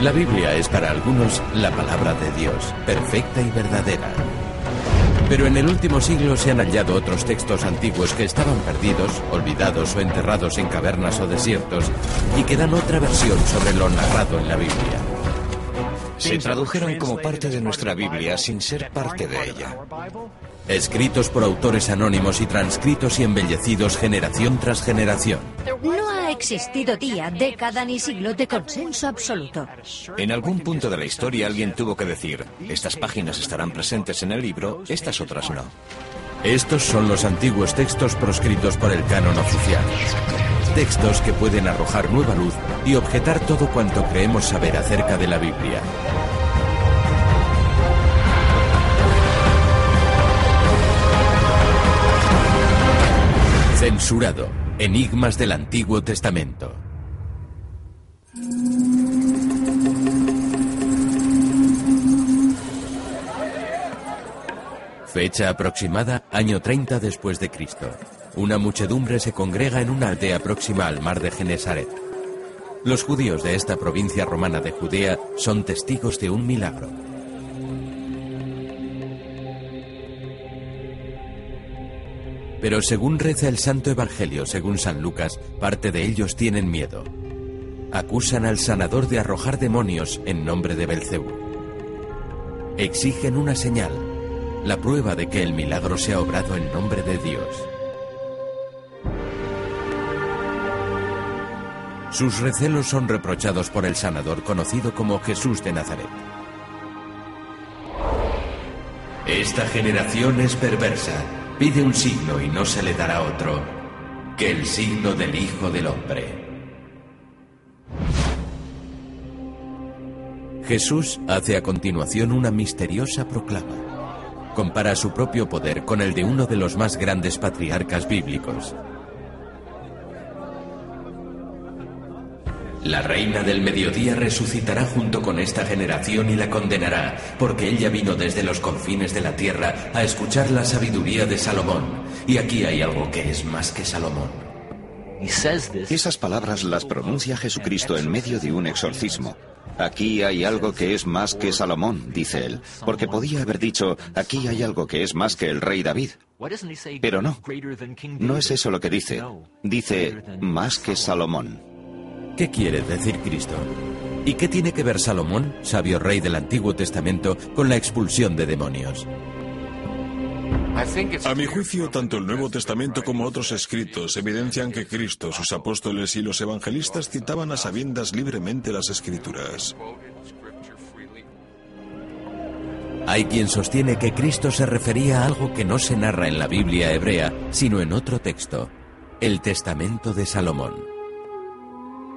La Biblia es para algunos la palabra de Dios, perfecta y verdadera. Pero en el último siglo se han hallado otros textos antiguos que estaban perdidos, olvidados o enterrados en cavernas o desiertos y que dan otra versión sobre lo narrado en la Biblia. Se tradujeron como parte de nuestra Biblia sin ser parte de ella. Escritos por autores anónimos y transcritos y embellecidos generación tras generación. No ha existido día, década ni siglo de consenso absoluto. En algún punto de la historia alguien tuvo que decir, estas páginas estarán presentes en el libro, estas otras no. Estos son los antiguos textos proscritos por el canon oficial. Textos que pueden arrojar nueva luz y objetar todo cuanto creemos saber acerca de la Biblia. Censurado. Enigmas del Antiguo Testamento. Fecha aproximada, año 30 después de Cristo. Una muchedumbre se congrega en una aldea próxima al mar de Genesaret. Los judíos de esta provincia romana de Judea son testigos de un milagro. Pero según reza el Santo Evangelio según San Lucas, parte de ellos tienen miedo. Acusan al sanador de arrojar demonios en nombre de Belcebú. Exigen una señal, la prueba de que el milagro se ha obrado en nombre de Dios. Sus recelos son reprochados por el sanador conocido como Jesús de Nazaret. Esta generación es perversa. Pide un signo y no se le dará otro que el signo del Hijo del Hombre. Jesús hace a continuación una misteriosa proclama. Compara su propio poder con el de uno de los más grandes patriarcas bíblicos. La reina del mediodía resucitará junto con esta generación y la condenará, porque ella vino desde los confines de la tierra a escuchar la sabiduría de Salomón. Y aquí hay algo que es más que Salomón. Esas palabras las pronuncia Jesucristo en medio de un exorcismo. Aquí hay algo que es más que Salomón, dice él, porque podía haber dicho, aquí hay algo que es más que el rey David. Pero no, no es eso lo que dice. Dice, más que Salomón. ¿Qué quiere decir Cristo? ¿Y qué tiene que ver Salomón, sabio rey del Antiguo Testamento, con la expulsión de demonios? A mi juicio, tanto el Nuevo Testamento como otros escritos evidencian que Cristo, sus apóstoles y los evangelistas citaban a sabiendas libremente las escrituras. Hay quien sostiene que Cristo se refería a algo que no se narra en la Biblia hebrea, sino en otro texto, el Testamento de Salomón.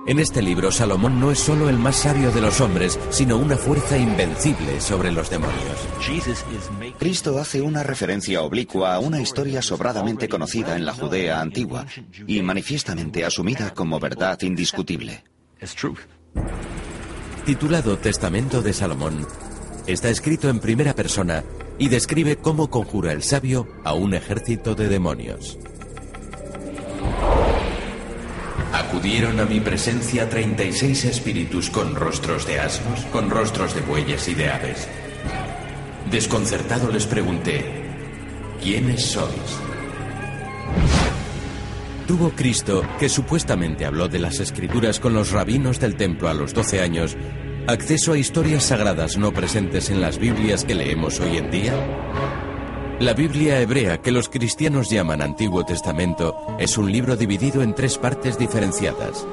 En este libro, Salomón no es solo el más sabio de los hombres, sino una fuerza invencible sobre los demonios. Cristo hace una referencia oblicua a una historia sobradamente conocida en la Judea antigua y manifiestamente asumida como verdad indiscutible. Titulado Testamento de Salomón, está escrito en primera persona y describe cómo conjura el sabio a un ejército de demonios. Acudieron a mi presencia 36 espíritus con rostros de asnos, con rostros de bueyes y de aves. Desconcertado les pregunté, ¿quiénes sois? Tuvo Cristo, que supuestamente habló de las escrituras con los rabinos del templo a los 12 años, acceso a historias sagradas no presentes en las Biblias que leemos hoy en día? La Biblia hebrea, que los cristianos llaman Antiguo Testamento, es un libro dividido en tres partes diferenciadas.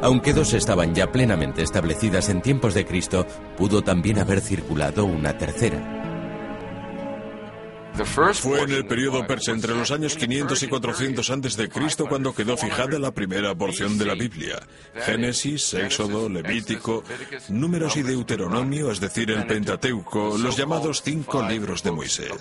Aunque dos estaban ya plenamente establecidas en tiempos de Cristo, pudo también haber circulado una tercera. Fue en el periodo persa entre los años 500 y 400 antes de Cristo cuando quedó fijada la primera porción de la Biblia. Génesis, Éxodo, Levítico, Números y Deuteronomio, es decir, el Pentateuco, los llamados cinco libros de Moisés.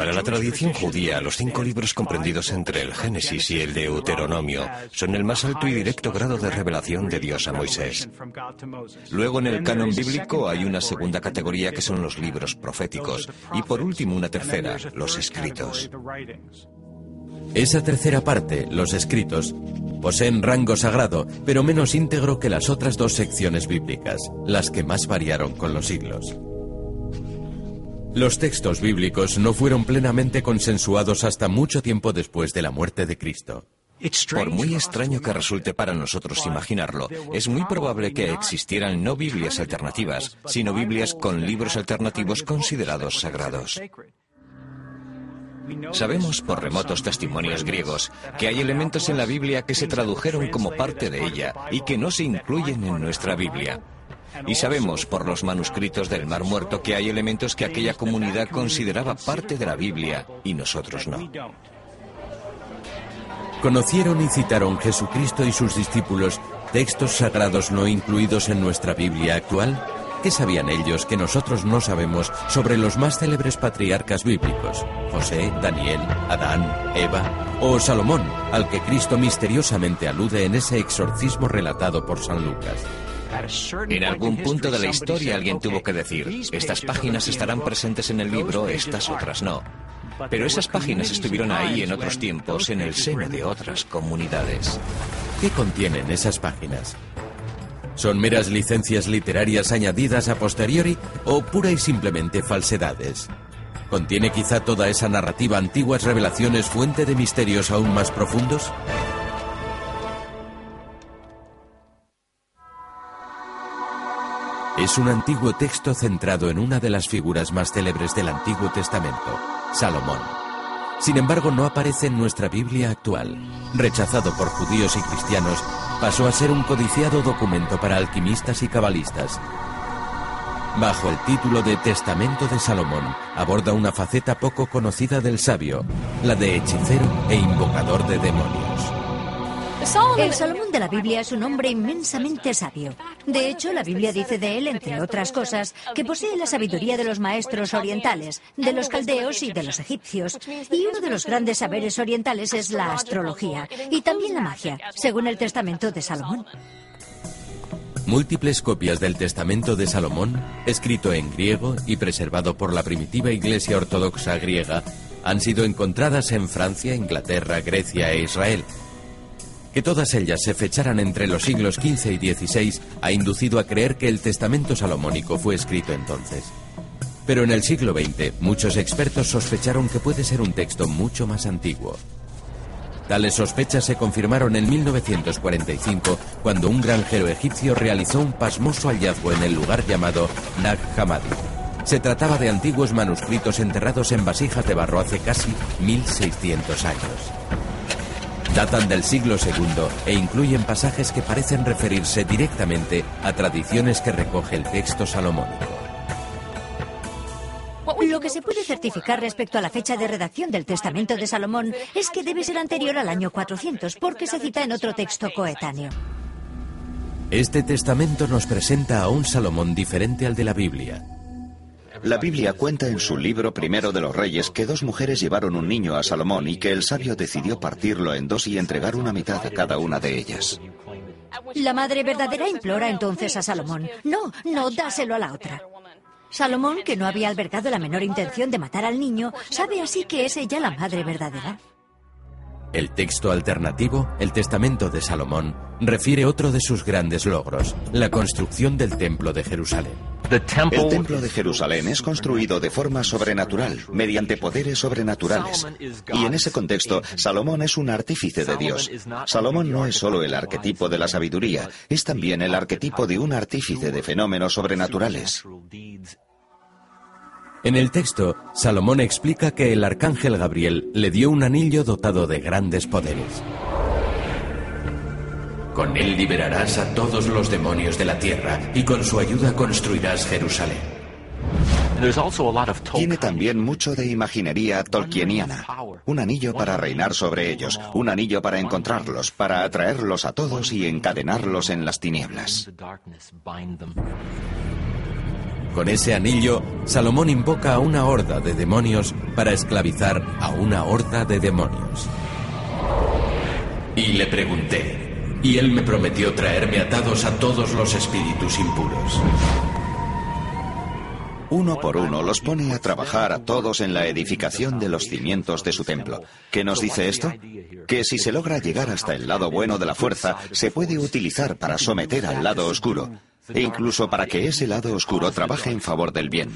Para la tradición judía, los cinco libros comprendidos entre el Génesis y el Deuteronomio son el más alto y directo grado de revelación de Dios a Moisés. Luego en el canon bíblico hay una segunda categoría que son los libros proféticos y por último una tercera, los escritos. Esa tercera parte, los escritos, poseen rango sagrado, pero menos íntegro que las otras dos secciones bíblicas, las que más variaron con los siglos. Los textos bíblicos no fueron plenamente consensuados hasta mucho tiempo después de la muerte de Cristo. Por muy extraño que resulte para nosotros imaginarlo, es muy probable que existieran no Biblias alternativas, sino Biblias con libros alternativos considerados sagrados. Sabemos por remotos testimonios griegos que hay elementos en la Biblia que se tradujeron como parte de ella y que no se incluyen en nuestra Biblia. Y sabemos por los manuscritos del Mar Muerto que hay elementos que aquella comunidad consideraba parte de la Biblia y nosotros no. Conocieron y citaron Jesucristo y sus discípulos textos sagrados no incluidos en nuestra Biblia actual. ¿Qué sabían ellos que nosotros no sabemos sobre los más célebres patriarcas bíblicos? José, Daniel, Adán, Eva o Salomón, al que Cristo misteriosamente alude en ese exorcismo relatado por San Lucas. En algún punto de la historia alguien tuvo que decir, estas páginas estarán presentes en el libro, estas otras no. Pero esas páginas estuvieron ahí en otros tiempos, en el seno de otras comunidades. ¿Qué contienen esas páginas? ¿Son meras licencias literarias añadidas a posteriori o pura y simplemente falsedades? ¿Contiene quizá toda esa narrativa antiguas revelaciones fuente de misterios aún más profundos? Es un antiguo texto centrado en una de las figuras más célebres del Antiguo Testamento, Salomón. Sin embargo, no aparece en nuestra Biblia actual. Rechazado por judíos y cristianos, pasó a ser un codiciado documento para alquimistas y cabalistas. Bajo el título de Testamento de Salomón, aborda una faceta poco conocida del sabio, la de hechicero e invocador de demonios. El Salomón de la Biblia es un hombre inmensamente sabio. De hecho, la Biblia dice de él, entre otras cosas, que posee la sabiduría de los maestros orientales, de los caldeos y de los egipcios. Y uno de los grandes saberes orientales es la astrología y también la magia, según el Testamento de Salomón. Múltiples copias del Testamento de Salomón, escrito en griego y preservado por la primitiva Iglesia Ortodoxa griega, han sido encontradas en Francia, Inglaterra, Grecia e Israel, que todas ellas se fecharan entre los siglos XV y XVI ha inducido a creer que el testamento salomónico fue escrito entonces. Pero en el siglo XX, muchos expertos sospecharon que puede ser un texto mucho más antiguo. Tales sospechas se confirmaron en 1945 cuando un granjero egipcio realizó un pasmoso hallazgo en el lugar llamado Nag Hammadi. Se trataba de antiguos manuscritos enterrados en vasijas de barro hace casi 1600 años. Datan del siglo II e incluyen pasajes que parecen referirse directamente a tradiciones que recoge el texto salomónico. Lo que se puede certificar respecto a la fecha de redacción del Testamento de Salomón es que debe ser anterior al año 400, porque se cita en otro texto coetáneo. Este testamento nos presenta a un Salomón diferente al de la Biblia. La Biblia cuenta en su libro primero de los reyes que dos mujeres llevaron un niño a Salomón y que el sabio decidió partirlo en dos y entregar una mitad a cada una de ellas. La madre verdadera implora entonces a Salomón, no, no, dáselo a la otra. Salomón, que no había albergado la menor intención de matar al niño, sabe así que es ella la madre verdadera. El texto alternativo, el Testamento de Salomón, refiere otro de sus grandes logros, la construcción del Templo de Jerusalén. El Templo de Jerusalén es construido de forma sobrenatural, mediante poderes sobrenaturales. Y en ese contexto, Salomón es un artífice de Dios. Salomón no es solo el arquetipo de la sabiduría, es también el arquetipo de un artífice de fenómenos sobrenaturales. En el texto, Salomón explica que el arcángel Gabriel le dio un anillo dotado de grandes poderes. Con él liberarás a todos los demonios de la tierra y con su ayuda construirás Jerusalén. Tiene también mucho de imaginería tolkieniana. Un anillo para reinar sobre ellos, un anillo para encontrarlos, para atraerlos a todos y encadenarlos en las tinieblas. Con ese anillo, Salomón invoca a una horda de demonios para esclavizar a una horda de demonios. Y le pregunté, y él me prometió traerme atados a todos los espíritus impuros. Uno por uno los pone a trabajar a todos en la edificación de los cimientos de su templo. ¿Qué nos dice esto? Que si se logra llegar hasta el lado bueno de la fuerza, se puede utilizar para someter al lado oscuro e incluso para que ese lado oscuro trabaje en favor del bien.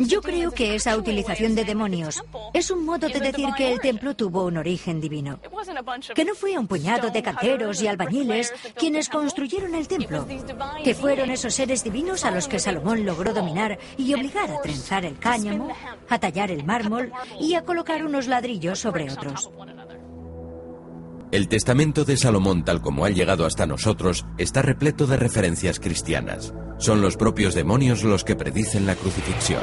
Yo creo que esa utilización de demonios es un modo de decir que el templo tuvo un origen divino. Que no fue un puñado de canteros y albañiles quienes construyeron el templo. Que fueron esos seres divinos a los que Salomón logró dominar y obligar a trenzar el cáñamo, a tallar el mármol y a colocar unos ladrillos sobre otros. El testamento de Salomón tal como ha llegado hasta nosotros está repleto de referencias cristianas. Son los propios demonios los que predicen la crucifixión.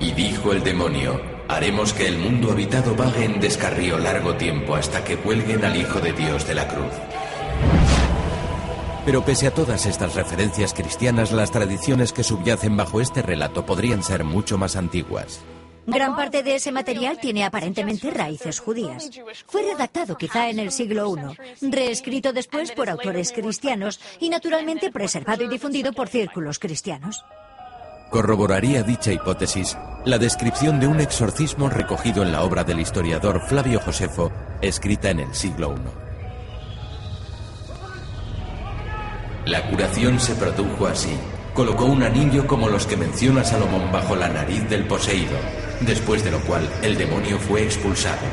Y dijo el demonio, haremos que el mundo habitado vague en descarrío largo tiempo hasta que cuelguen al Hijo de Dios de la cruz. Pero pese a todas estas referencias cristianas, las tradiciones que subyacen bajo este relato podrían ser mucho más antiguas. Gran parte de ese material tiene aparentemente raíces judías. Fue redactado quizá en el siglo I, reescrito después por autores cristianos y naturalmente preservado y difundido por círculos cristianos. Corroboraría dicha hipótesis la descripción de un exorcismo recogido en la obra del historiador Flavio Josefo, escrita en el siglo I. La curación se produjo así. Colocó un anillo como los que menciona Salomón bajo la nariz del poseído, después de lo cual el demonio fue expulsado.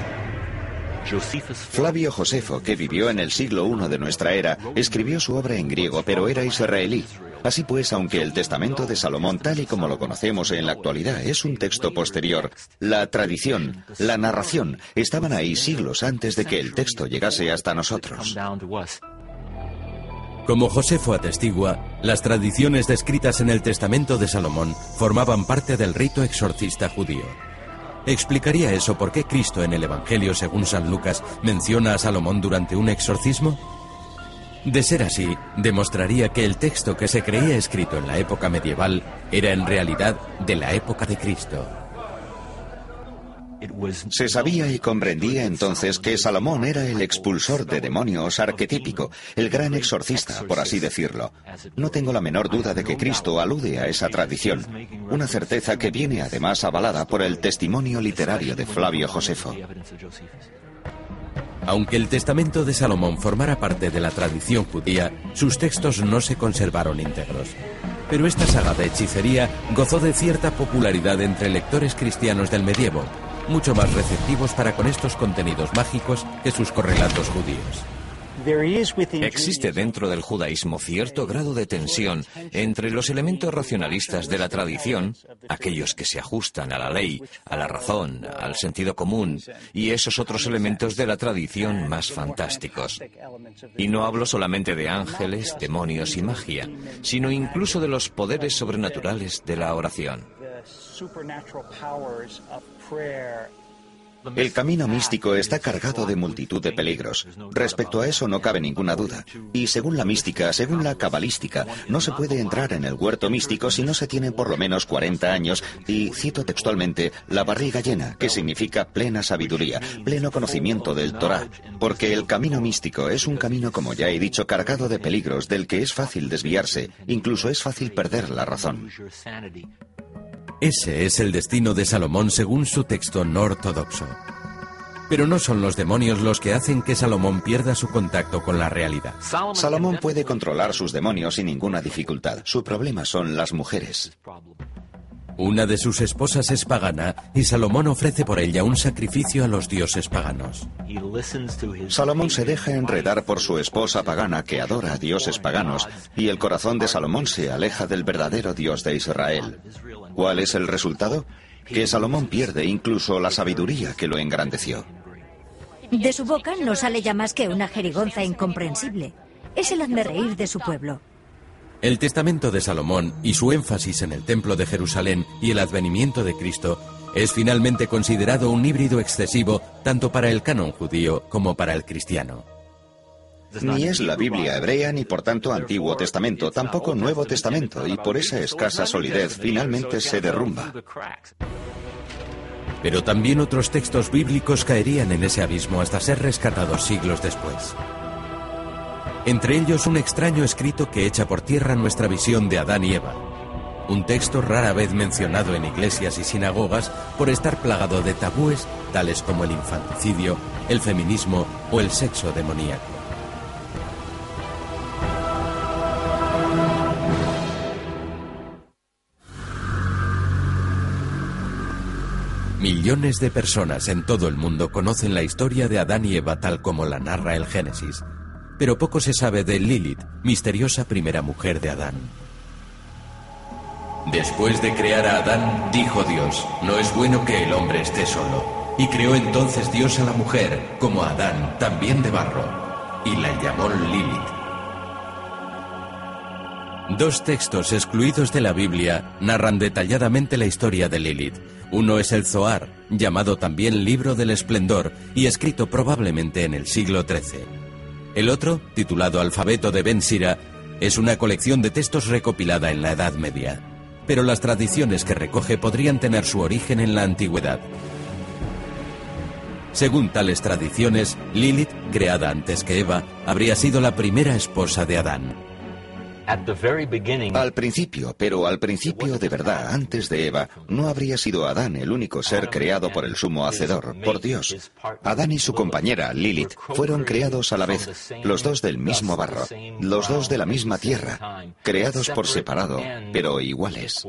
Flavio Josefo, que vivió en el siglo I de nuestra era, escribió su obra en griego, pero era israelí. Así pues, aunque el Testamento de Salomón, tal y como lo conocemos en la actualidad, es un texto posterior, la tradición, la narración, estaban ahí siglos antes de que el texto llegase hasta nosotros. Como Josefo atestigua, las tradiciones descritas en el Testamento de Salomón formaban parte del rito exorcista judío. ¿Explicaría eso por qué Cristo en el Evangelio según San Lucas menciona a Salomón durante un exorcismo? De ser así, demostraría que el texto que se creía escrito en la época medieval era en realidad de la época de Cristo. Se sabía y comprendía entonces que Salomón era el expulsor de demonios arquetípico, el gran exorcista, por así decirlo. No tengo la menor duda de que Cristo alude a esa tradición, una certeza que viene además avalada por el testimonio literario de Flavio Josefo. Aunque el testamento de Salomón formara parte de la tradición judía, sus textos no se conservaron íntegros. Pero esta saga de hechicería gozó de cierta popularidad entre lectores cristianos del medievo, mucho más receptivos para con estos contenidos mágicos que sus correlatos judíos. Existe dentro del judaísmo cierto grado de tensión entre los elementos racionalistas de la tradición, aquellos que se ajustan a la ley, a la razón, al sentido común, y esos otros elementos de la tradición más fantásticos. Y no hablo solamente de ángeles, demonios y magia, sino incluso de los poderes sobrenaturales de la oración. El camino místico está cargado de multitud de peligros. Respecto a eso no cabe ninguna duda. Y según la mística, según la cabalística, no se puede entrar en el huerto místico si no se tiene por lo menos 40 años y, cito textualmente, la barriga llena, que significa plena sabiduría, pleno conocimiento del Torah. Porque el camino místico es un camino, como ya he dicho, cargado de peligros del que es fácil desviarse, incluso es fácil perder la razón. Ese es el destino de Salomón según su texto no ortodoxo. Pero no son los demonios los que hacen que Salomón pierda su contacto con la realidad. Salomón puede controlar sus demonios sin ninguna dificultad. Su problema son las mujeres. Una de sus esposas es pagana y Salomón ofrece por ella un sacrificio a los dioses paganos. Salomón se deja enredar por su esposa pagana que adora a dioses paganos y el corazón de Salomón se aleja del verdadero Dios de Israel. ¿Cuál es el resultado? Que Salomón pierde incluso la sabiduría que lo engrandeció. De su boca no sale ya más que una jerigonza incomprensible. Es el reír de su pueblo. El Testamento de Salomón y su énfasis en el Templo de Jerusalén y el advenimiento de Cristo es finalmente considerado un híbrido excesivo tanto para el canon judío como para el cristiano. Ni es la Biblia hebrea ni por tanto Antiguo Testamento, tampoco Nuevo Testamento, y por esa escasa solidez finalmente se derrumba. Pero también otros textos bíblicos caerían en ese abismo hasta ser rescatados siglos después. Entre ellos un extraño escrito que echa por tierra nuestra visión de Adán y Eva. Un texto rara vez mencionado en iglesias y sinagogas por estar plagado de tabúes tales como el infanticidio, el feminismo o el sexo demoníaco. Millones de personas en todo el mundo conocen la historia de Adán y Eva tal como la narra el Génesis, pero poco se sabe de Lilith, misteriosa primera mujer de Adán. Después de crear a Adán, dijo Dios, no es bueno que el hombre esté solo. Y creó entonces Dios a la mujer, como a Adán, también de barro, y la llamó Lilith. Dos textos excluidos de la Biblia narran detalladamente la historia de Lilith. Uno es el Zohar, llamado también Libro del Esplendor y escrito probablemente en el siglo XIII. El otro, titulado Alfabeto de Ben Sira, es una colección de textos recopilada en la Edad Media. Pero las tradiciones que recoge podrían tener su origen en la antigüedad. Según tales tradiciones, Lilith, creada antes que Eva, habría sido la primera esposa de Adán. Al principio, pero al principio de verdad, antes de Eva, no habría sido Adán el único ser creado por el sumo hacedor, por Dios. Adán y su compañera, Lilith, fueron creados a la vez, los dos del mismo barro, los dos de la misma tierra, creados por separado, pero iguales.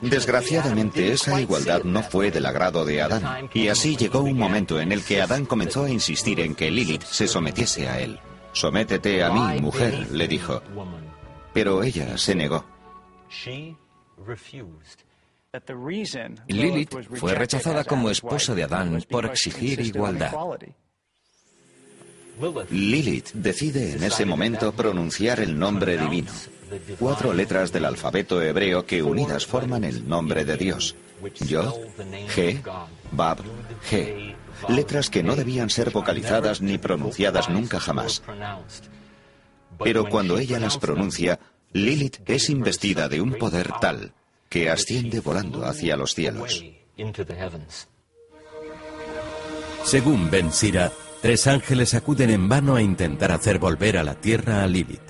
Desgraciadamente, esa igualdad no fue del agrado de Adán, y así llegó un momento en el que Adán comenzó a insistir en que Lilith se sometiese a él. Sométete a mí, mujer, le dijo. Pero ella se negó. Lilith fue rechazada como esposa de Adán por exigir igualdad. Lilith decide en ese momento pronunciar el nombre divino, cuatro letras del alfabeto hebreo que unidas forman el nombre de Dios. Yod, G, Bab, G, letras que no debían ser vocalizadas ni pronunciadas nunca jamás. Pero cuando ella las pronuncia, Lilith es investida de un poder tal que asciende volando hacia los cielos. Según Ben Sira, tres ángeles acuden en vano a intentar hacer volver a la tierra a Lilith.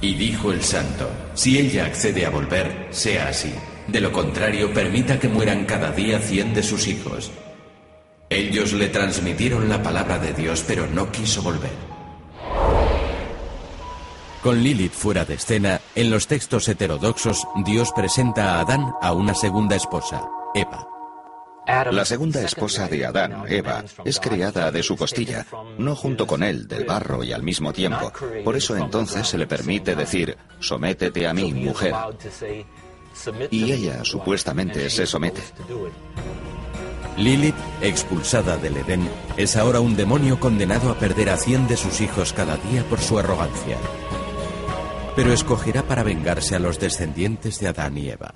Y dijo el santo, si ella accede a volver, sea así. De lo contrario, permita que mueran cada día cien de sus hijos. Ellos le transmitieron la palabra de Dios, pero no quiso volver. Con Lilith fuera de escena, en los textos heterodoxos, Dios presenta a Adán a una segunda esposa, Eva. La segunda esposa de Adán, Eva, es creada de su costilla, no junto con él, del barro y al mismo tiempo. Por eso entonces se le permite decir, sométete a mí, mujer. Y ella supuestamente se somete. Lilith, expulsada del Edén, es ahora un demonio condenado a perder a cien de sus hijos cada día por su arrogancia. Pero escogerá para vengarse a los descendientes de Adán y Eva.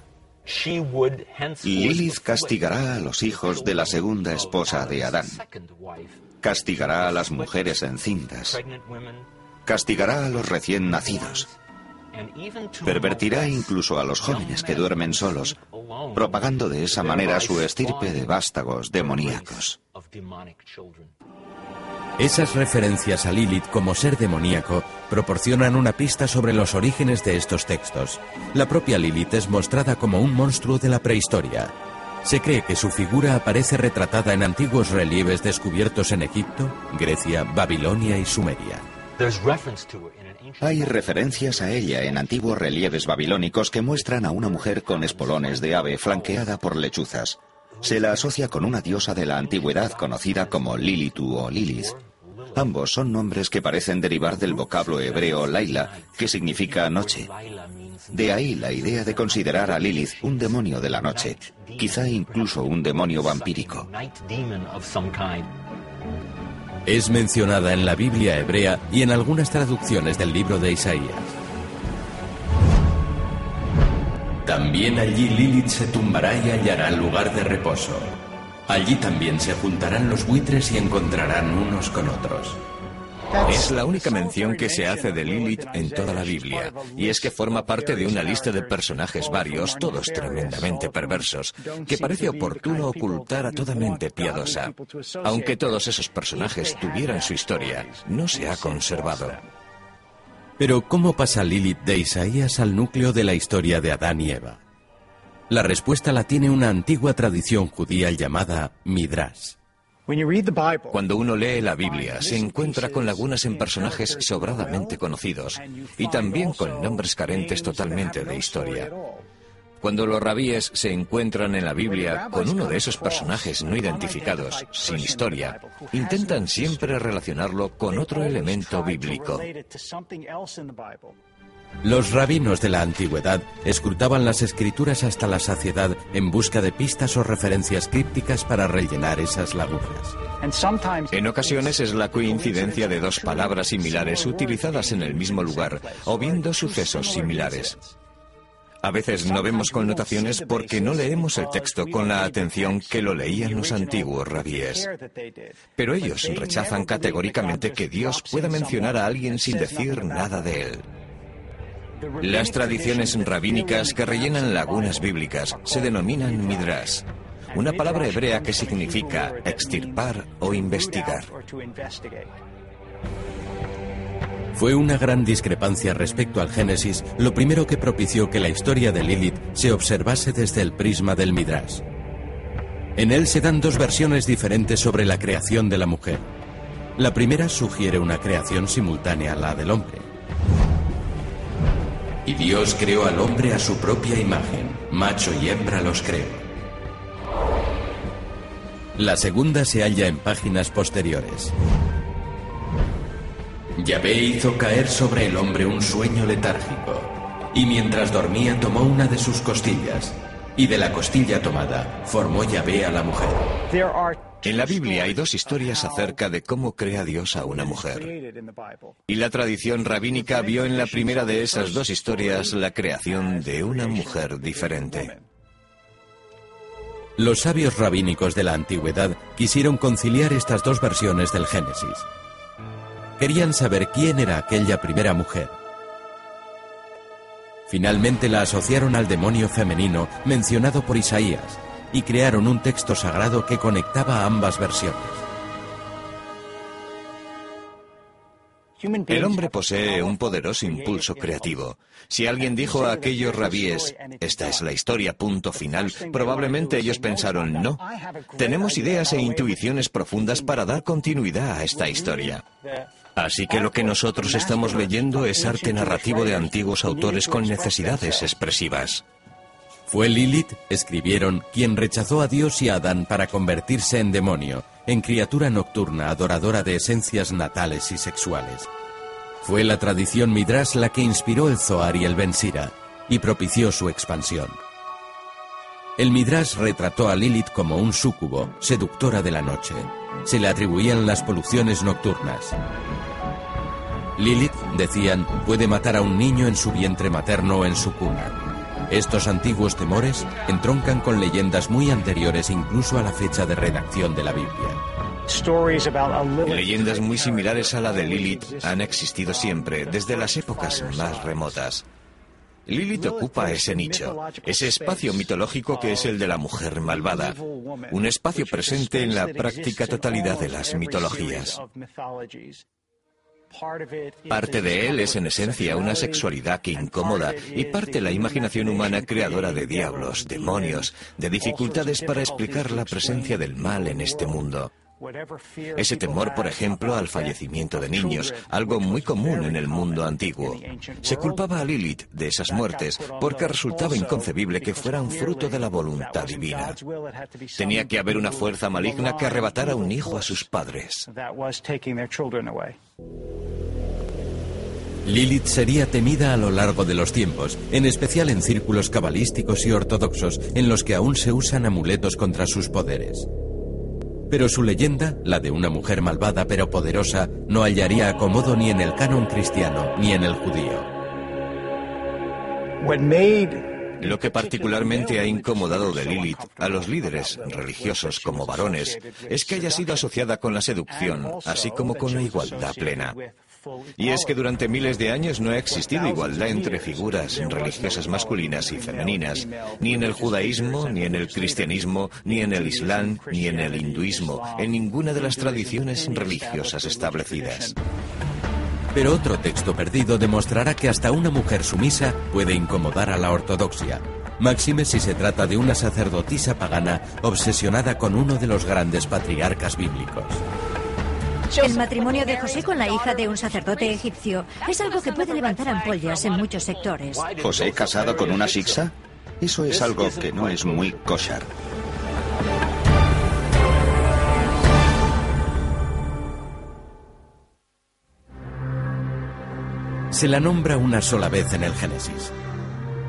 Lilith castigará a los hijos de la segunda esposa de Adán. Castigará a las mujeres encintas. Castigará a los recién nacidos. Pervertirá incluso a los jóvenes que duermen solos, propagando de esa manera su estirpe de vástagos demoníacos. Esas referencias a Lilith como ser demoníaco proporcionan una pista sobre los orígenes de estos textos. La propia Lilith es mostrada como un monstruo de la prehistoria. Se cree que su figura aparece retratada en antiguos relieves descubiertos en Egipto, Grecia, Babilonia y Sumeria. Hay referencias a ella en antiguos relieves babilónicos que muestran a una mujer con espolones de ave flanqueada por lechuzas. Se la asocia con una diosa de la antigüedad conocida como Lilitu o Lilith. Ambos son nombres que parecen derivar del vocablo hebreo Laila, que significa noche. De ahí la idea de considerar a Lilith un demonio de la noche, quizá incluso un demonio vampírico. Es mencionada en la Biblia hebrea y en algunas traducciones del libro de Isaías. También allí Lilith se tumbará y hallará lugar de reposo. Allí también se juntarán los buitres y encontrarán unos con otros. Es la única mención que se hace de Lilith en toda la Biblia, y es que forma parte de una lista de personajes varios, todos tremendamente perversos, que parece oportuno ocultar a toda mente piadosa. Aunque todos esos personajes tuvieran su historia, no se ha conservado. Pero ¿cómo pasa Lilith de Isaías al núcleo de la historia de Adán y Eva? La respuesta la tiene una antigua tradición judía llamada Midrash. Cuando uno lee la Biblia, se encuentra con lagunas en personajes sobradamente conocidos y también con nombres carentes totalmente de historia. Cuando los rabíes se encuentran en la Biblia con uno de esos personajes no identificados, sin historia, intentan siempre relacionarlo con otro elemento bíblico. Los rabinos de la antigüedad escrutaban las escrituras hasta la saciedad en busca de pistas o referencias crípticas para rellenar esas lagunas. En ocasiones es la coincidencia de dos palabras similares utilizadas en el mismo lugar o viendo sucesos similares. A veces no vemos connotaciones porque no leemos el texto con la atención que lo leían los antiguos rabíes. Pero ellos rechazan categóricamente que Dios pueda mencionar a alguien sin decir nada de él. Las tradiciones rabínicas que rellenan lagunas bíblicas se denominan midrash, una palabra hebrea que significa extirpar o investigar. Fue una gran discrepancia respecto al Génesis lo primero que propició que la historia de Lilith se observase desde el prisma del Midrash. En él se dan dos versiones diferentes sobre la creación de la mujer. La primera sugiere una creación simultánea a la del hombre. Y Dios creó al hombre a su propia imagen, macho y hembra los creó. La segunda se halla en páginas posteriores. Yahvé hizo caer sobre el hombre un sueño letárgico, y mientras dormía tomó una de sus costillas, y de la costilla tomada formó Yahvé a la mujer. En la Biblia hay dos historias acerca de cómo crea Dios a una mujer. Y la tradición rabínica vio en la primera de esas dos historias la creación de una mujer diferente. Los sabios rabínicos de la antigüedad quisieron conciliar estas dos versiones del Génesis. Querían saber quién era aquella primera mujer. Finalmente la asociaron al demonio femenino mencionado por Isaías, y crearon un texto sagrado que conectaba ambas versiones. El hombre posee un poderoso impulso creativo. Si alguien dijo a aquellos rabíes, esta es la historia, punto final, probablemente ellos pensaron, no, tenemos ideas e intuiciones profundas para dar continuidad a esta historia. Así que lo que nosotros estamos leyendo es arte narrativo de antiguos autores con necesidades expresivas. Fue Lilith, escribieron, quien rechazó a Dios y a Adán para convertirse en demonio, en criatura nocturna adoradora de esencias natales y sexuales. Fue la tradición Midrash la que inspiró el Zohar y el Bensira y propició su expansión. El Midrash retrató a Lilith como un súcubo, seductora de la noche. Se le atribuían las poluciones nocturnas. Lilith, decían, puede matar a un niño en su vientre materno o en su cuna. Estos antiguos temores entroncan con leyendas muy anteriores incluso a la fecha de redacción de la Biblia. Leyendas muy similares a la de Lilith han existido siempre, desde las épocas más remotas. Lilith ocupa ese nicho, ese espacio mitológico que es el de la mujer malvada, un espacio presente en la práctica totalidad de las mitologías. Parte de él es en esencia una sexualidad que incomoda y parte la imaginación humana creadora de diablos, demonios, de dificultades para explicar la presencia del mal en este mundo. Ese temor, por ejemplo, al fallecimiento de niños, algo muy común en el mundo antiguo. Se culpaba a Lilith de esas muertes porque resultaba inconcebible que fueran fruto de la voluntad divina. Tenía que haber una fuerza maligna que arrebatara un hijo a sus padres. Lilith sería temida a lo largo de los tiempos, en especial en círculos cabalísticos y ortodoxos en los que aún se usan amuletos contra sus poderes. Pero su leyenda, la de una mujer malvada pero poderosa, no hallaría acomodo ni en el canon cristiano ni en el judío. Lo que particularmente ha incomodado de Lilith a los líderes religiosos como varones es que haya sido asociada con la seducción, así como con la igualdad plena. Y es que durante miles de años no ha existido igualdad entre figuras religiosas masculinas y femeninas, ni en el judaísmo, ni en el cristianismo, ni en el islam, ni en el hinduismo, en ninguna de las tradiciones religiosas establecidas. Pero otro texto perdido demostrará que hasta una mujer sumisa puede incomodar a la ortodoxia. Máxime si se trata de una sacerdotisa pagana obsesionada con uno de los grandes patriarcas bíblicos. El matrimonio de José con la hija de un sacerdote egipcio es algo que puede levantar ampollas en muchos sectores. ¿José casado con una shixa? Eso es algo que no es muy kosher. Se la nombra una sola vez en el Génesis.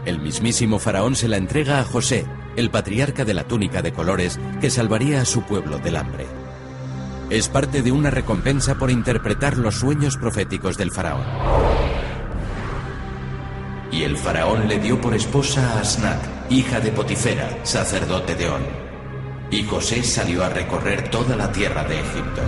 El mismísimo faraón se la entrega a José, el patriarca de la túnica de colores que salvaría a su pueblo del hambre. Es parte de una recompensa por interpretar los sueños proféticos del faraón. Y el faraón le dio por esposa a Asnat, hija de Potifera, sacerdote de On. Y José salió a recorrer toda la tierra de Egipto.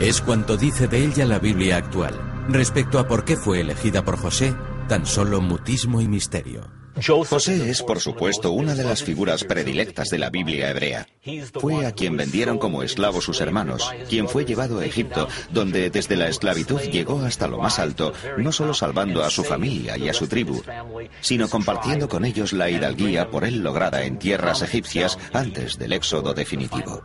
Es cuanto dice de ella la Biblia actual. Respecto a por qué fue elegida por José, tan solo mutismo y misterio. José es, por supuesto, una de las figuras predilectas de la Biblia hebrea. Fue a quien vendieron como esclavo sus hermanos, quien fue llevado a Egipto, donde desde la esclavitud llegó hasta lo más alto, no solo salvando a su familia y a su tribu, sino compartiendo con ellos la hidalguía por él lograda en tierras egipcias antes del éxodo definitivo.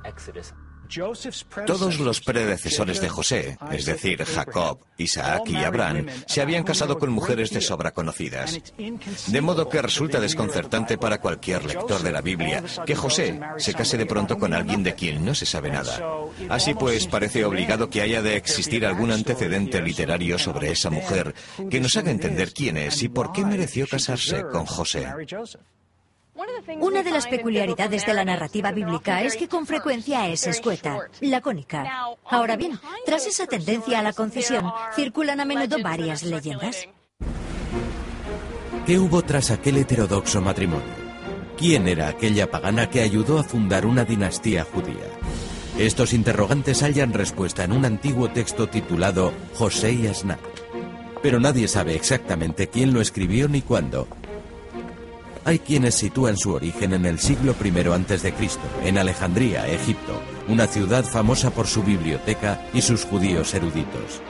Todos los predecesores de José, es decir, Jacob, Isaac y Abraham, se habían casado con mujeres de sobra conocidas. De modo que resulta desconcertante para cualquier lector de la Biblia que José se case de pronto con alguien de quien no se sabe nada. Así pues, parece obligado que haya de existir algún antecedente literario sobre esa mujer que nos haga entender quién es y por qué mereció casarse con José. Una de las peculiaridades de la narrativa bíblica es que con frecuencia es escueta, lacónica. Ahora bien, tras esa tendencia a la concesión, circulan a menudo varias leyendas. ¿Qué hubo tras aquel heterodoxo matrimonio? ¿Quién era aquella pagana que ayudó a fundar una dinastía judía? Estos interrogantes hallan respuesta en un antiguo texto titulado José y Asnat. Pero nadie sabe exactamente quién lo escribió ni cuándo, hay quienes sitúan su origen en el siglo I a.C., en Alejandría, Egipto, una ciudad famosa por su biblioteca y sus judíos eruditos.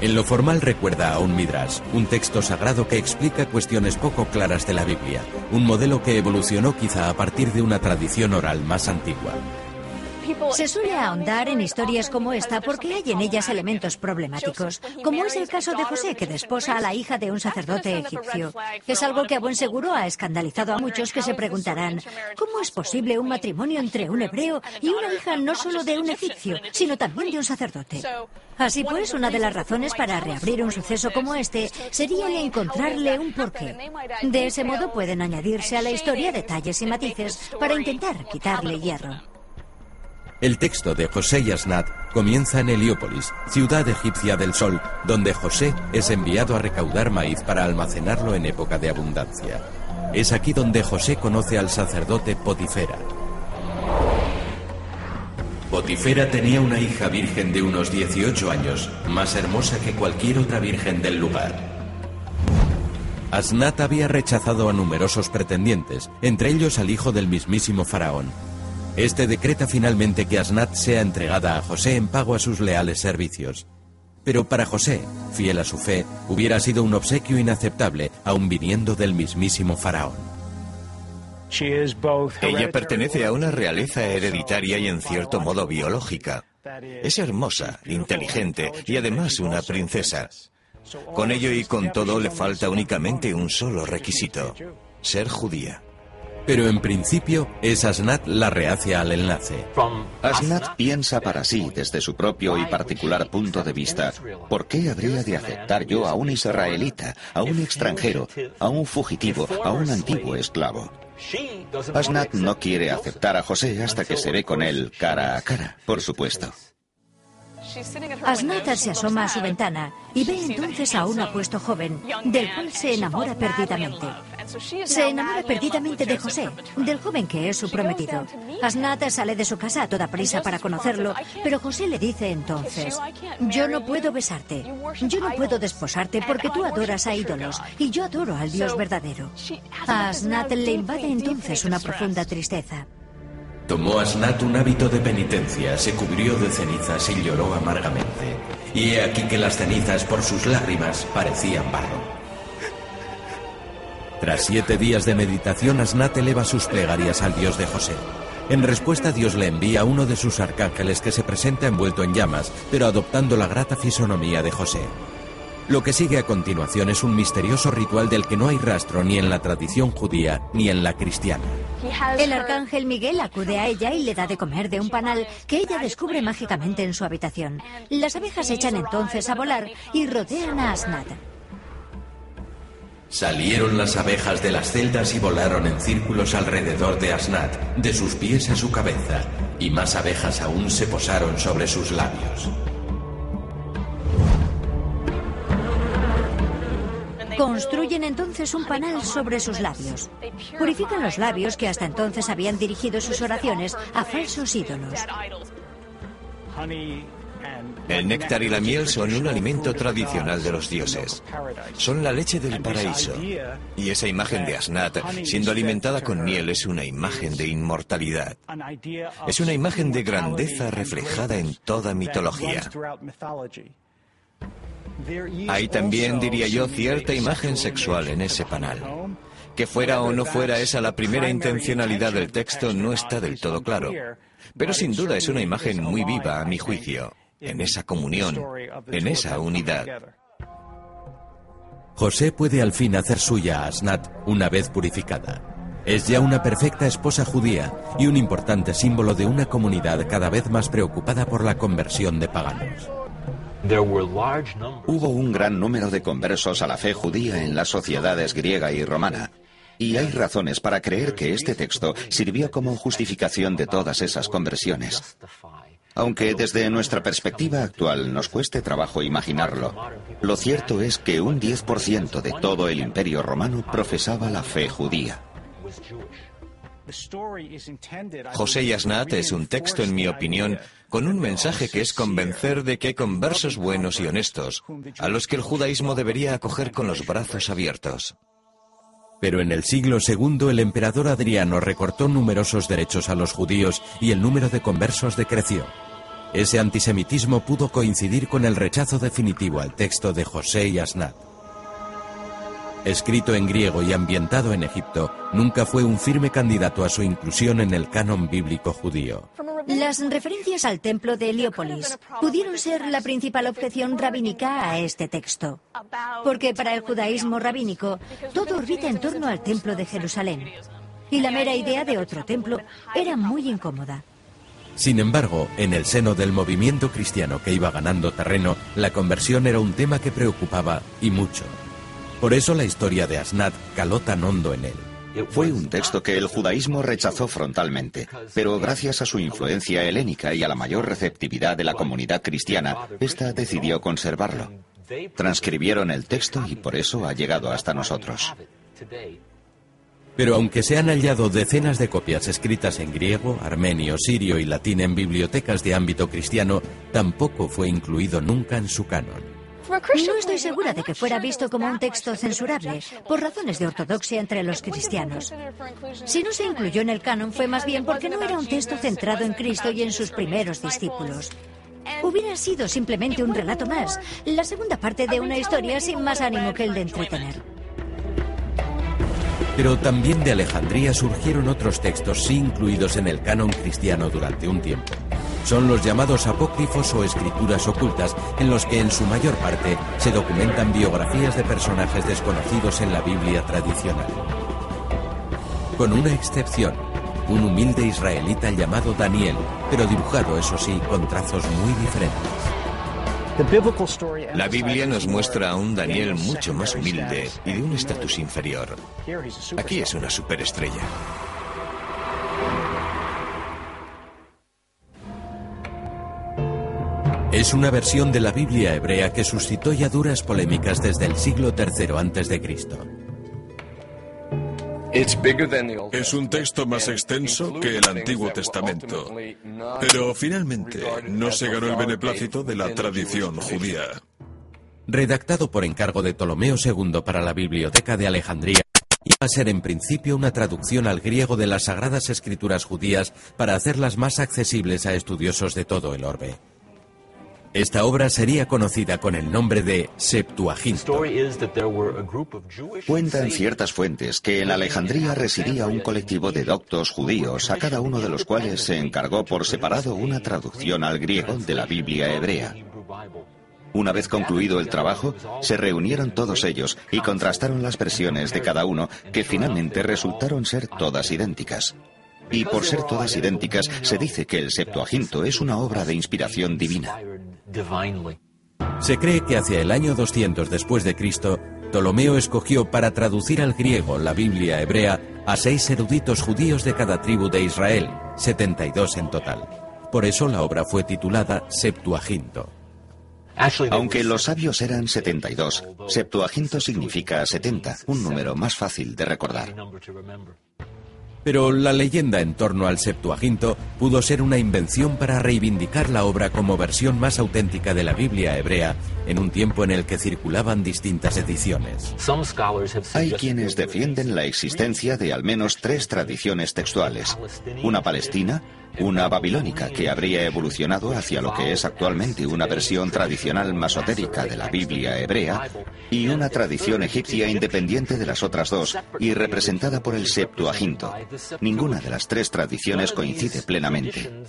En lo formal recuerda a un Midrash, un texto sagrado que explica cuestiones poco claras de la Biblia, un modelo que evolucionó quizá a partir de una tradición oral más antigua. Se suele ahondar en historias como esta porque hay en ellas elementos problemáticos, como es el caso de José, que desposa a la hija de un sacerdote egipcio. Es algo que a buen seguro ha escandalizado a muchos que se preguntarán, ¿cómo es posible un matrimonio entre un hebreo y una hija no solo de un egipcio, sino también de un sacerdote? Así pues, una de las razones para reabrir un suceso como este sería encontrarle un porqué. De ese modo pueden añadirse a la historia detalles y matices para intentar quitarle hierro. El texto de José y Asnat comienza en Heliópolis, ciudad egipcia del sol, donde José es enviado a recaudar maíz para almacenarlo en época de abundancia. Es aquí donde José conoce al sacerdote Potifera. Potifera tenía una hija virgen de unos 18 años, más hermosa que cualquier otra virgen del lugar. Asnat había rechazado a numerosos pretendientes, entre ellos al hijo del mismísimo faraón, este decreta finalmente que Asnat sea entregada a José en pago a sus leales servicios. Pero para José, fiel a su fe, hubiera sido un obsequio inaceptable, aun viniendo del mismísimo faraón. Ella pertenece a una realeza hereditaria y en cierto modo biológica. Es hermosa, inteligente y además una princesa. Con ello y con todo le falta únicamente un solo requisito, ser judía. Pero en principio es Asnat la reacia al enlace. Asnat piensa para sí desde su propio y particular punto de vista. ¿Por qué habría de aceptar yo a un israelita, a un extranjero, a un fugitivo, a un antiguo esclavo? Asnat no quiere aceptar a José hasta que se ve con él cara a cara, por supuesto. Asnat se asoma a su ventana y ve entonces a un apuesto joven, del cual se enamora perdidamente. Se enamora perdidamente de José, del joven que es su prometido. Asnat sale de su casa a toda prisa para conocerlo, pero José le dice entonces, yo no puedo besarte, yo no puedo desposarte porque tú adoras a ídolos y yo adoro al Dios verdadero. A Asnat le invade entonces una profunda tristeza. Tomó Asnat un hábito de penitencia, se cubrió de cenizas y lloró amargamente. Y he aquí que las cenizas por sus lágrimas parecían barro. Tras siete días de meditación, Asnat eleva sus plegarias al Dios de José. En respuesta, Dios le envía a uno de sus arcángeles que se presenta envuelto en llamas, pero adoptando la grata fisonomía de José. Lo que sigue a continuación es un misterioso ritual del que no hay rastro ni en la tradición judía ni en la cristiana. El arcángel Miguel acude a ella y le da de comer de un panal que ella descubre mágicamente en su habitación. Las abejas echan entonces a volar y rodean a Asnat. Salieron las abejas de las celdas y volaron en círculos alrededor de Asnat, de sus pies a su cabeza, y más abejas aún se posaron sobre sus labios. Construyen entonces un panal sobre sus labios. Purifican los labios que hasta entonces habían dirigido sus oraciones a falsos ídolos. El néctar y la miel son un alimento tradicional de los dioses. Son la leche del paraíso. Y esa imagen de Asnat, siendo alimentada con miel, es una imagen de inmortalidad. Es una imagen de grandeza reflejada en toda mitología. Hay también, diría yo, cierta imagen sexual en ese panal. Que fuera o no fuera esa la primera intencionalidad del texto no está del todo claro. Pero sin duda es una imagen muy viva, a mi juicio, en esa comunión, en esa unidad. José puede al fin hacer suya a Asnat una vez purificada. Es ya una perfecta esposa judía y un importante símbolo de una comunidad cada vez más preocupada por la conversión de paganos. Hubo un gran número de conversos a la fe judía en las sociedades griega y romana. Y hay razones para creer que este texto sirvió como justificación de todas esas conversiones. Aunque desde nuestra perspectiva actual nos cueste trabajo imaginarlo, lo cierto es que un 10% de todo el imperio romano profesaba la fe judía. José y Asnat es un texto, en mi opinión, con un mensaje que es convencer de que hay conversos buenos y honestos, a los que el judaísmo debería acoger con los brazos abiertos. Pero en el siglo II el emperador Adriano recortó numerosos derechos a los judíos y el número de conversos decreció. Ese antisemitismo pudo coincidir con el rechazo definitivo al texto de José y Asnat. Escrito en griego y ambientado en Egipto, nunca fue un firme candidato a su inclusión en el canon bíblico judío. Las referencias al templo de Heliópolis pudieron ser la principal objeción rabínica a este texto. Porque para el judaísmo rabínico todo orbita en torno al templo de Jerusalén. Y la mera idea de otro templo era muy incómoda. Sin embargo, en el seno del movimiento cristiano que iba ganando terreno, la conversión era un tema que preocupaba y mucho. Por eso la historia de Asnat caló tan hondo en él. Fue un texto que el judaísmo rechazó frontalmente, pero gracias a su influencia helénica y a la mayor receptividad de la comunidad cristiana, ésta decidió conservarlo. Transcribieron el texto y por eso ha llegado hasta nosotros. Pero aunque se han hallado decenas de copias escritas en griego, armenio, sirio y latín en bibliotecas de ámbito cristiano, tampoco fue incluido nunca en su canon. No estoy segura de que fuera visto como un texto censurable, por razones de ortodoxia entre los cristianos. Si no se incluyó en el canon fue más bien porque no era un texto centrado en Cristo y en sus primeros discípulos. Hubiera sido simplemente un relato más, la segunda parte de una historia sin más ánimo que el de entretener. Pero también de Alejandría surgieron otros textos sí incluidos en el canon cristiano durante un tiempo. Son los llamados apócrifos o escrituras ocultas, en los que en su mayor parte se documentan biografías de personajes desconocidos en la Biblia tradicional. Con una excepción, un humilde israelita llamado Daniel, pero dibujado, eso sí, con trazos muy diferentes. La Biblia nos muestra a un Daniel mucho más humilde y de un estatus inferior. Aquí es una superestrella. Es una versión de la Biblia hebrea que suscitó ya duras polémicas desde el siglo III a.C. Es un texto más extenso que el Antiguo Testamento, pero finalmente no se ganó el beneplácito de la tradición judía. Redactado por encargo de Ptolomeo II para la Biblioteca de Alejandría, iba a ser en principio una traducción al griego de las sagradas escrituras judías para hacerlas más accesibles a estudiosos de todo el orbe. Esta obra sería conocida con el nombre de Septuaginto. Cuentan ciertas fuentes que en Alejandría residía un colectivo de doctos judíos, a cada uno de los cuales se encargó por separado una traducción al griego de la Biblia hebrea. Una vez concluido el trabajo, se reunieron todos ellos y contrastaron las versiones de cada uno, que finalmente resultaron ser todas idénticas. Y por ser todas idénticas, se dice que el Septuaginto es una obra de inspiración divina. Se cree que hacia el año 200 después de Cristo, Ptolomeo escogió para traducir al griego la Biblia hebrea a seis eruditos judíos de cada tribu de Israel, 72 en total. Por eso la obra fue titulada Septuaginto. Aunque los sabios eran 72, Septuaginto significa 70, un número más fácil de recordar. Pero la leyenda en torno al Septuaginto pudo ser una invención para reivindicar la obra como versión más auténtica de la Biblia hebrea en un tiempo en el que circulaban distintas ediciones. Hay quienes defienden la existencia de al menos tres tradiciones textuales, una palestina, una babilónica que habría evolucionado hacia lo que es actualmente una versión tradicional masotérica de la Biblia hebrea y una tradición egipcia independiente de las otras dos y representada por el Septuaginto. Ninguna de las tres tradiciones coincide plenamente.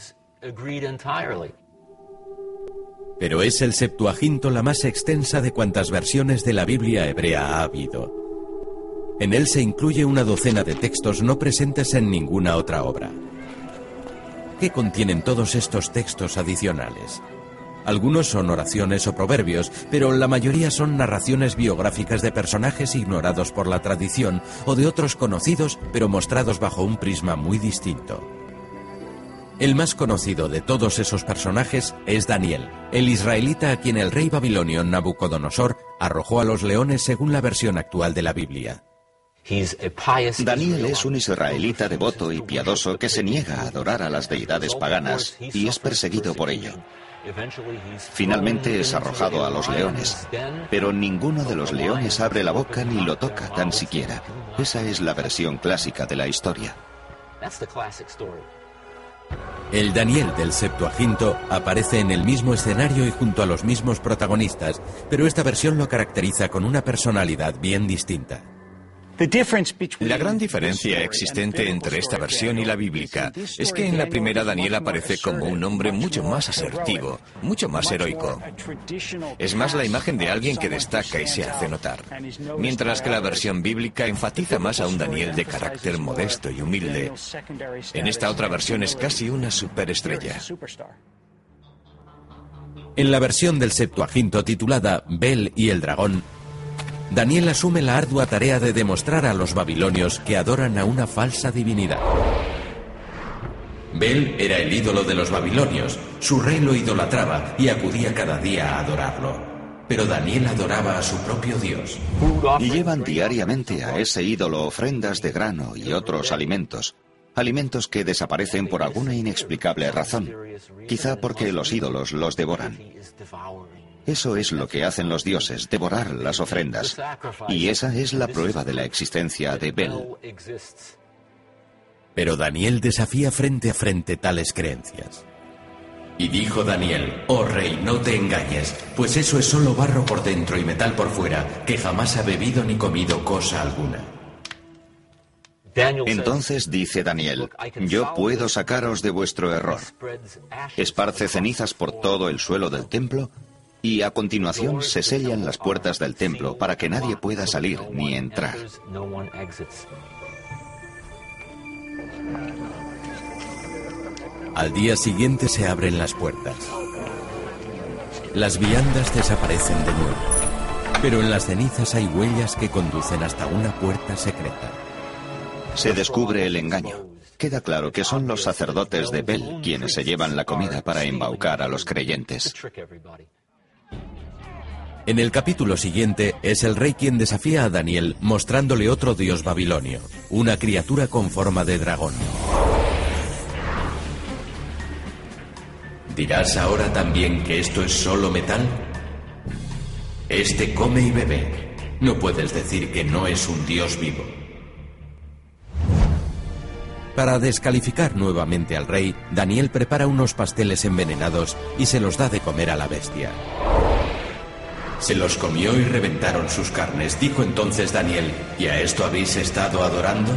Pero es el Septuaginto la más extensa de cuantas versiones de la Biblia hebrea ha habido. En él se incluye una docena de textos no presentes en ninguna otra obra. ¿Qué contienen todos estos textos adicionales? Algunos son oraciones o proverbios, pero la mayoría son narraciones biográficas de personajes ignorados por la tradición o de otros conocidos, pero mostrados bajo un prisma muy distinto. El más conocido de todos esos personajes es Daniel, el israelita a quien el rey babilonio Nabucodonosor arrojó a los leones según la versión actual de la Biblia. Daniel es un israelita devoto y piadoso que se niega a adorar a las deidades paganas y es perseguido por ello. Finalmente es arrojado a los leones, pero ninguno de los leones abre la boca ni lo toca tan siquiera. Esa es la versión clásica de la historia. El Daniel del Septuaginto aparece en el mismo escenario y junto a los mismos protagonistas, pero esta versión lo caracteriza con una personalidad bien distinta. La gran diferencia existente entre esta versión y la bíblica es que en la primera Daniel aparece como un hombre mucho más asertivo, mucho más heroico. Es más la imagen de alguien que destaca y se hace notar, mientras que la versión bíblica enfatiza más a un Daniel de carácter modesto y humilde. En esta otra versión es casi una superestrella. En la versión del Septuaginto titulada Bel y el dragón, Daniel asume la ardua tarea de demostrar a los babilonios que adoran a una falsa divinidad. Bel era el ídolo de los babilonios, su rey lo idolatraba y acudía cada día a adorarlo. Pero Daniel adoraba a su propio Dios. Y llevan diariamente a ese ídolo ofrendas de grano y otros alimentos, alimentos que desaparecen por alguna inexplicable razón, quizá porque los ídolos los devoran. Eso es lo que hacen los dioses, devorar las ofrendas. Y esa es la prueba de la existencia de Bel. Pero Daniel desafía frente a frente tales creencias. Y dijo Daniel, oh rey, no te engañes, pues eso es solo barro por dentro y metal por fuera, que jamás ha bebido ni comido cosa alguna. Entonces dice Daniel, yo puedo sacaros de vuestro error. Esparce cenizas por todo el suelo del templo y a continuación se sellan las puertas del templo para que nadie pueda salir ni entrar. Al día siguiente se abren las puertas. Las viandas desaparecen de nuevo, pero en las cenizas hay huellas que conducen hasta una puerta secreta. Se descubre el engaño. Queda claro que son los sacerdotes de Bel quienes se llevan la comida para embaucar a los creyentes. En el capítulo siguiente es el rey quien desafía a Daniel mostrándole otro dios babilonio, una criatura con forma de dragón. ¿Dirás ahora también que esto es solo metal? Este come y bebe. No puedes decir que no es un dios vivo. Para descalificar nuevamente al rey, Daniel prepara unos pasteles envenenados y se los da de comer a la bestia. Se los comió y reventaron sus carnes, dijo entonces Daniel, ¿y a esto habéis estado adorando?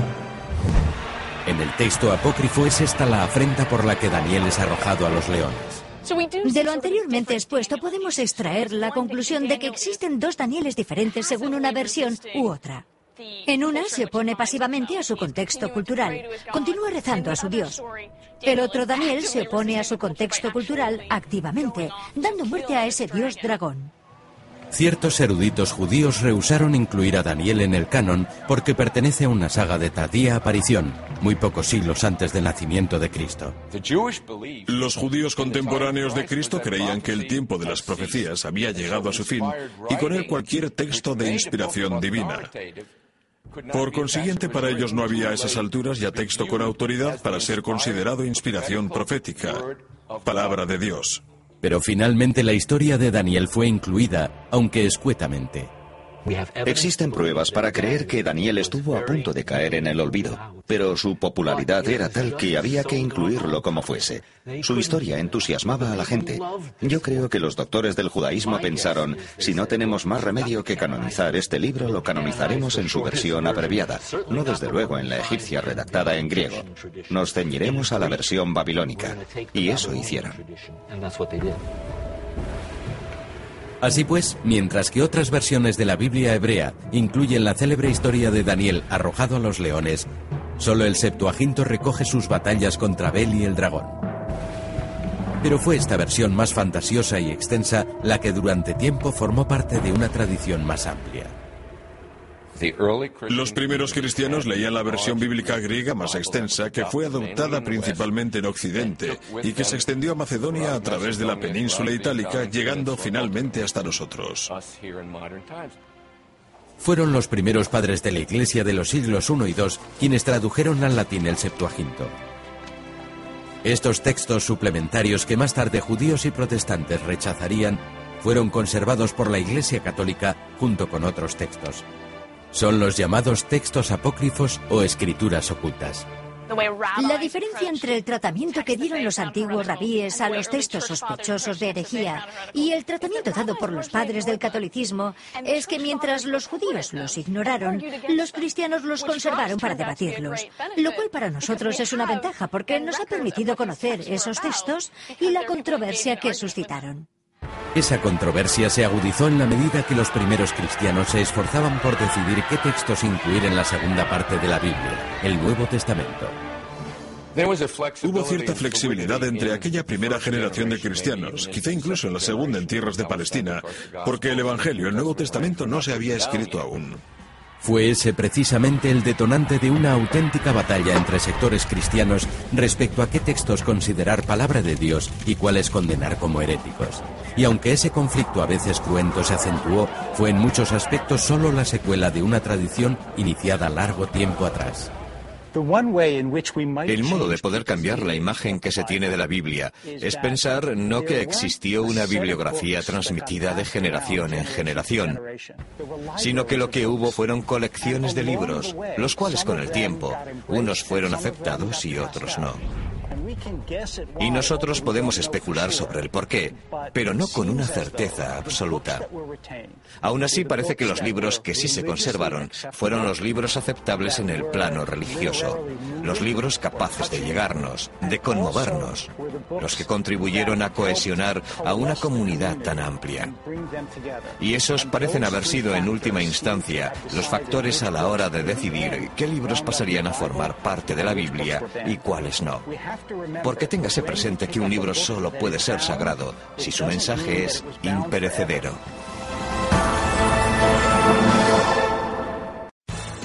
En el texto apócrifo es esta la afrenta por la que Daniel es arrojado a los leones. De lo anteriormente expuesto podemos extraer la conclusión de que existen dos Danieles diferentes según una versión u otra. En una se opone pasivamente a su contexto cultural, continúa rezando a su Dios. El otro Daniel se opone a su contexto cultural activamente, dando muerte a ese Dios dragón. Ciertos eruditos judíos rehusaron incluir a Daniel en el canon porque pertenece a una saga de tardía aparición, muy pocos siglos antes del nacimiento de Cristo. Los judíos contemporáneos de Cristo creían que el tiempo de las profecías había llegado a su fin y con él cualquier texto de inspiración divina. Por consiguiente, para ellos no había a esas alturas ya texto con autoridad para ser considerado inspiración profética, palabra de Dios. Pero finalmente la historia de Daniel fue incluida, aunque escuetamente. Existen pruebas para creer que Daniel estuvo a punto de caer en el olvido, pero su popularidad era tal que había que incluirlo como fuese. Su historia entusiasmaba a la gente. Yo creo que los doctores del judaísmo pensaron, si no tenemos más remedio que canonizar este libro, lo canonizaremos en su versión abreviada, no desde luego en la egipcia redactada en griego. Nos ceñiremos a la versión babilónica. Y eso hicieron. Así pues, mientras que otras versiones de la Biblia hebrea incluyen la célebre historia de Daniel arrojado a los leones, solo el Septuaginto recoge sus batallas contra Bel y el dragón. Pero fue esta versión más fantasiosa y extensa la que durante tiempo formó parte de una tradición más amplia. Los primeros cristianos leían la versión bíblica griega más extensa, que fue adoptada principalmente en Occidente y que se extendió a Macedonia a través de la península itálica, llegando finalmente hasta nosotros. Fueron los primeros padres de la Iglesia de los siglos I y II quienes tradujeron al latín el Septuaginto. Estos textos suplementarios que más tarde judíos y protestantes rechazarían fueron conservados por la Iglesia Católica junto con otros textos. Son los llamados textos apócrifos o escrituras ocultas. La diferencia entre el tratamiento que dieron los antiguos rabíes a los textos sospechosos de herejía y el tratamiento dado por los padres del catolicismo es que mientras los judíos los ignoraron, los cristianos los conservaron para debatirlos, lo cual para nosotros es una ventaja porque nos ha permitido conocer esos textos y la controversia que suscitaron. Esa controversia se agudizó en la medida que los primeros cristianos se esforzaban por decidir qué textos incluir en la segunda parte de la Biblia, el Nuevo Testamento. Hubo cierta flexibilidad entre aquella primera generación de cristianos, quizá incluso en la segunda en tierras de Palestina, porque el Evangelio, el Nuevo Testamento, no se había escrito aún. Fue ese precisamente el detonante de una auténtica batalla entre sectores cristianos respecto a qué textos considerar palabra de Dios y cuáles condenar como heréticos. Y aunque ese conflicto a veces cruento se acentuó, fue en muchos aspectos solo la secuela de una tradición iniciada largo tiempo atrás. El modo de poder cambiar la imagen que se tiene de la Biblia es pensar no que existió una bibliografía transmitida de generación en generación, sino que lo que hubo fueron colecciones de libros, los cuales con el tiempo, unos fueron aceptados y otros no. Y nosotros podemos especular sobre el porqué, pero no con una certeza absoluta. Aún así, parece que los libros que sí se conservaron fueron los libros aceptables en el plano religioso, los libros capaces de llegarnos, de conmovernos, los que contribuyeron a cohesionar a una comunidad tan amplia. Y esos parecen haber sido en última instancia los factores a la hora de decidir qué libros pasarían a formar parte de la Biblia y cuáles no. Porque téngase presente que un libro solo puede ser sagrado si su mensaje es imperecedero.